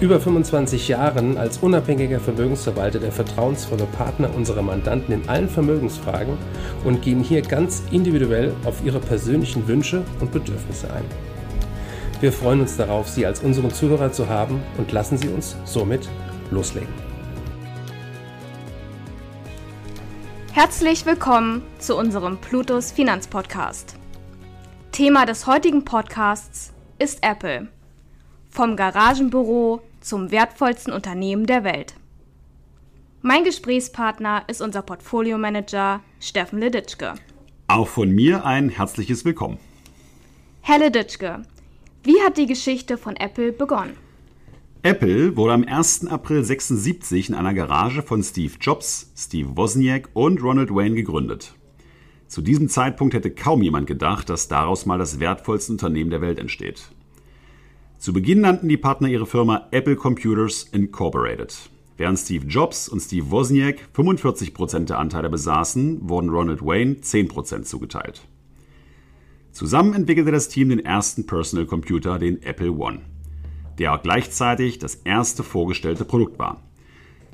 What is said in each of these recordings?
über 25 Jahren als unabhängiger Vermögensverwalter der vertrauensvolle Partner unserer Mandanten in allen Vermögensfragen und gehen hier ganz individuell auf ihre persönlichen Wünsche und Bedürfnisse ein. Wir freuen uns darauf, Sie als unseren Zuhörer zu haben und lassen Sie uns somit loslegen. Herzlich willkommen zu unserem Plutos Finanzpodcast. Thema des heutigen Podcasts ist Apple. Vom Garagenbüro zum wertvollsten Unternehmen der Welt. Mein Gesprächspartner ist unser Portfolio-Manager Steffen Leditschke. Auch von mir ein herzliches Willkommen. Herr Leditschke, wie hat die Geschichte von Apple begonnen? Apple wurde am 1. April 1976 in einer Garage von Steve Jobs, Steve Wozniak und Ronald Wayne gegründet. Zu diesem Zeitpunkt hätte kaum jemand gedacht, dass daraus mal das wertvollste Unternehmen der Welt entsteht. Zu Beginn nannten die Partner ihre Firma Apple Computers Incorporated. Während Steve Jobs und Steve Wozniak 45% der Anteile besaßen, wurden Ronald Wayne 10% zugeteilt. Zusammen entwickelte das Team den ersten Personal Computer, den Apple One, der auch gleichzeitig das erste vorgestellte Produkt war.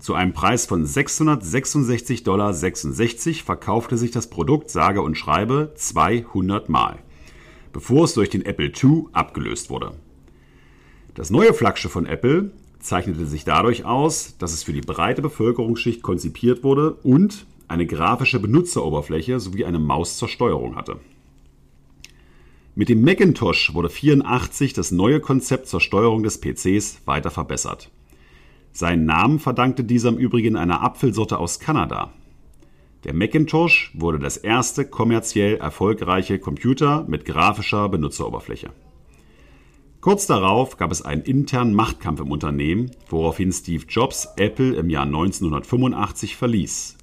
Zu einem Preis von 666,66 Dollar verkaufte sich das Produkt sage und schreibe 200 Mal, bevor es durch den Apple II abgelöst wurde. Das neue Flaggschiff von Apple zeichnete sich dadurch aus, dass es für die breite Bevölkerungsschicht konzipiert wurde und eine grafische Benutzeroberfläche sowie eine Maus zur Steuerung hatte. Mit dem Macintosh wurde 84 das neue Konzept zur Steuerung des PCs weiter verbessert. Seinen Namen verdankte dieser im Übrigen einer Apfelsorte aus Kanada. Der Macintosh wurde das erste kommerziell erfolgreiche Computer mit grafischer Benutzeroberfläche. Kurz darauf gab es einen internen Machtkampf im Unternehmen, woraufhin Steve Jobs Apple im Jahr 1985 verließ.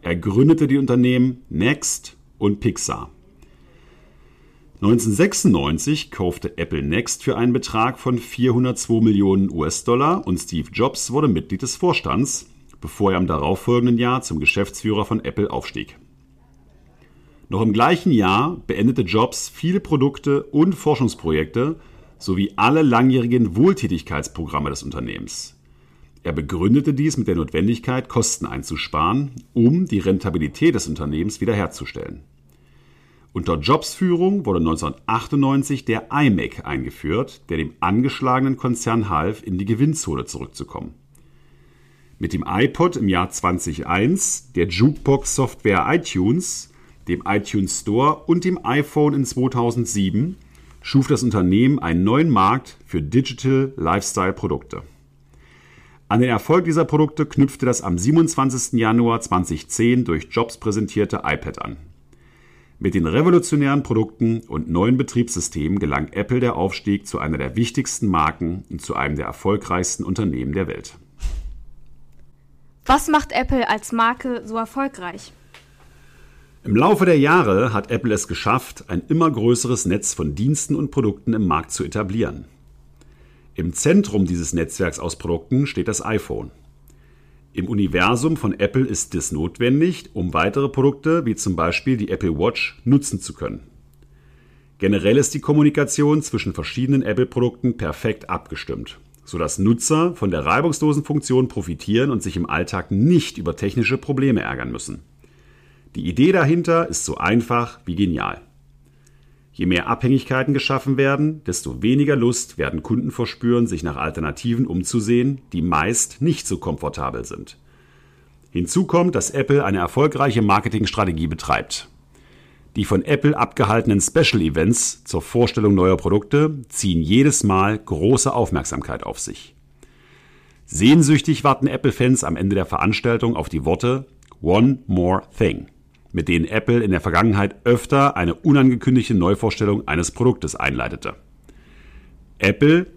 Er gründete die Unternehmen Next und Pixar. 1996 kaufte Apple Next für einen Betrag von 402 Millionen US-Dollar und Steve Jobs wurde Mitglied des Vorstands, bevor er im darauffolgenden Jahr zum Geschäftsführer von Apple aufstieg. Noch im gleichen Jahr beendete Jobs viele Produkte und Forschungsprojekte sowie alle langjährigen Wohltätigkeitsprogramme des Unternehmens. Er begründete dies mit der Notwendigkeit, Kosten einzusparen, um die Rentabilität des Unternehmens wiederherzustellen. Unter Jobs Führung wurde 1998 der iMac eingeführt, der dem angeschlagenen Konzern half, in die Gewinnzone zurückzukommen. Mit dem iPod im Jahr 2001, der Jukebox-Software iTunes, dem iTunes Store und dem iPhone in 2007 schuf das Unternehmen einen neuen Markt für Digital Lifestyle Produkte. An den Erfolg dieser Produkte knüpfte das am 27. Januar 2010 durch Jobs präsentierte iPad an. Mit den revolutionären Produkten und neuen Betriebssystemen gelang Apple der Aufstieg zu einer der wichtigsten Marken und zu einem der erfolgreichsten Unternehmen der Welt. Was macht Apple als Marke so erfolgreich? Im Laufe der Jahre hat Apple es geschafft, ein immer größeres Netz von Diensten und Produkten im Markt zu etablieren. Im Zentrum dieses Netzwerks aus Produkten steht das iPhone. Im Universum von Apple ist dies notwendig, um weitere Produkte wie zum Beispiel die Apple Watch nutzen zu können. Generell ist die Kommunikation zwischen verschiedenen Apple-Produkten perfekt abgestimmt, sodass Nutzer von der reibungslosen Funktion profitieren und sich im Alltag nicht über technische Probleme ärgern müssen. Die Idee dahinter ist so einfach wie genial. Je mehr Abhängigkeiten geschaffen werden, desto weniger Lust werden Kunden verspüren, sich nach Alternativen umzusehen, die meist nicht so komfortabel sind. Hinzu kommt, dass Apple eine erfolgreiche Marketingstrategie betreibt. Die von Apple abgehaltenen Special Events zur Vorstellung neuer Produkte ziehen jedes Mal große Aufmerksamkeit auf sich. Sehnsüchtig warten Apple-Fans am Ende der Veranstaltung auf die Worte One More Thing mit denen Apple in der Vergangenheit öfter eine unangekündigte Neuvorstellung eines Produktes einleitete. Apple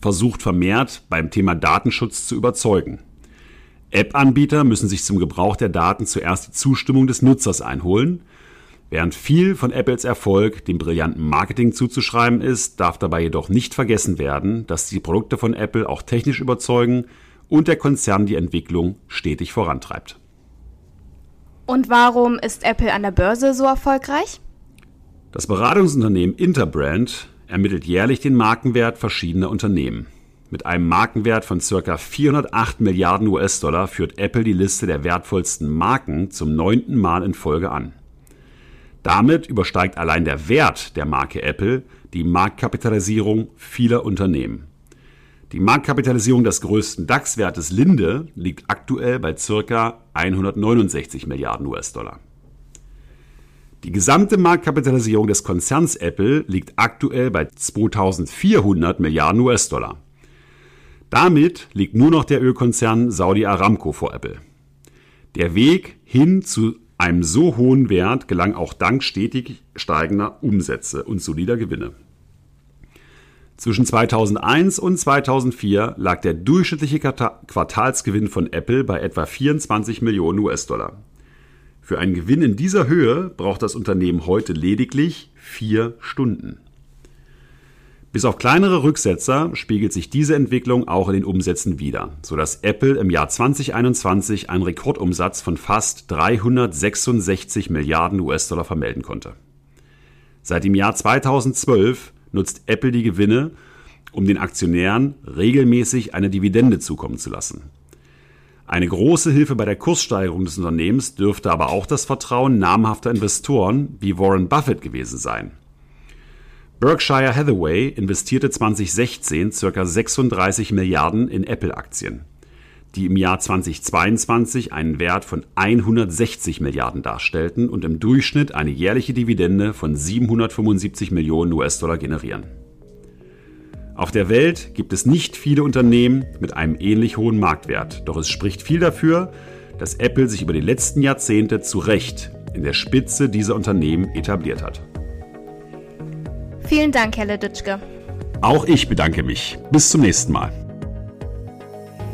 versucht vermehrt beim Thema Datenschutz zu überzeugen. App-Anbieter müssen sich zum Gebrauch der Daten zuerst die Zustimmung des Nutzers einholen. Während viel von Apples Erfolg dem brillanten Marketing zuzuschreiben ist, darf dabei jedoch nicht vergessen werden, dass die Produkte von Apple auch technisch überzeugen und der Konzern die Entwicklung stetig vorantreibt. Und warum ist Apple an der Börse so erfolgreich? Das Beratungsunternehmen Interbrand ermittelt jährlich den Markenwert verschiedener Unternehmen. Mit einem Markenwert von ca. 408 Milliarden US-Dollar führt Apple die Liste der wertvollsten Marken zum neunten Mal in Folge an. Damit übersteigt allein der Wert der Marke Apple die Marktkapitalisierung vieler Unternehmen. Die Marktkapitalisierung des größten DAX-Wertes Linde liegt aktuell bei ca. 169 Milliarden US-Dollar. Die gesamte Marktkapitalisierung des Konzerns Apple liegt aktuell bei 2400 Milliarden US-Dollar. Damit liegt nur noch der Ölkonzern Saudi Aramco vor Apple. Der Weg hin zu einem so hohen Wert gelang auch dank stetig steigender Umsätze und solider Gewinne. Zwischen 2001 und 2004 lag der durchschnittliche Quartalsgewinn von Apple bei etwa 24 Millionen US-Dollar. Für einen Gewinn in dieser Höhe braucht das Unternehmen heute lediglich vier Stunden. Bis auf kleinere Rücksetzer spiegelt sich diese Entwicklung auch in den Umsätzen wider, sodass Apple im Jahr 2021 einen Rekordumsatz von fast 366 Milliarden US-Dollar vermelden konnte. Seit dem Jahr 2012 nutzt Apple die Gewinne, um den Aktionären regelmäßig eine Dividende zukommen zu lassen. Eine große Hilfe bei der Kurssteigerung des Unternehmens dürfte aber auch das Vertrauen namhafter Investoren wie Warren Buffett gewesen sein. Berkshire Hathaway investierte 2016 ca. 36 Milliarden in Apple-Aktien, die im Jahr 2022 einen Wert von 160 Milliarden darstellten und im Durchschnitt eine jährliche Dividende von 775 Millionen US-Dollar generieren. Auf der Welt gibt es nicht viele Unternehmen mit einem ähnlich hohen Marktwert, doch es spricht viel dafür, dass Apple sich über die letzten Jahrzehnte zu Recht in der Spitze dieser Unternehmen etabliert hat. Vielen Dank, Herr Leditschke. Auch ich bedanke mich. Bis zum nächsten Mal.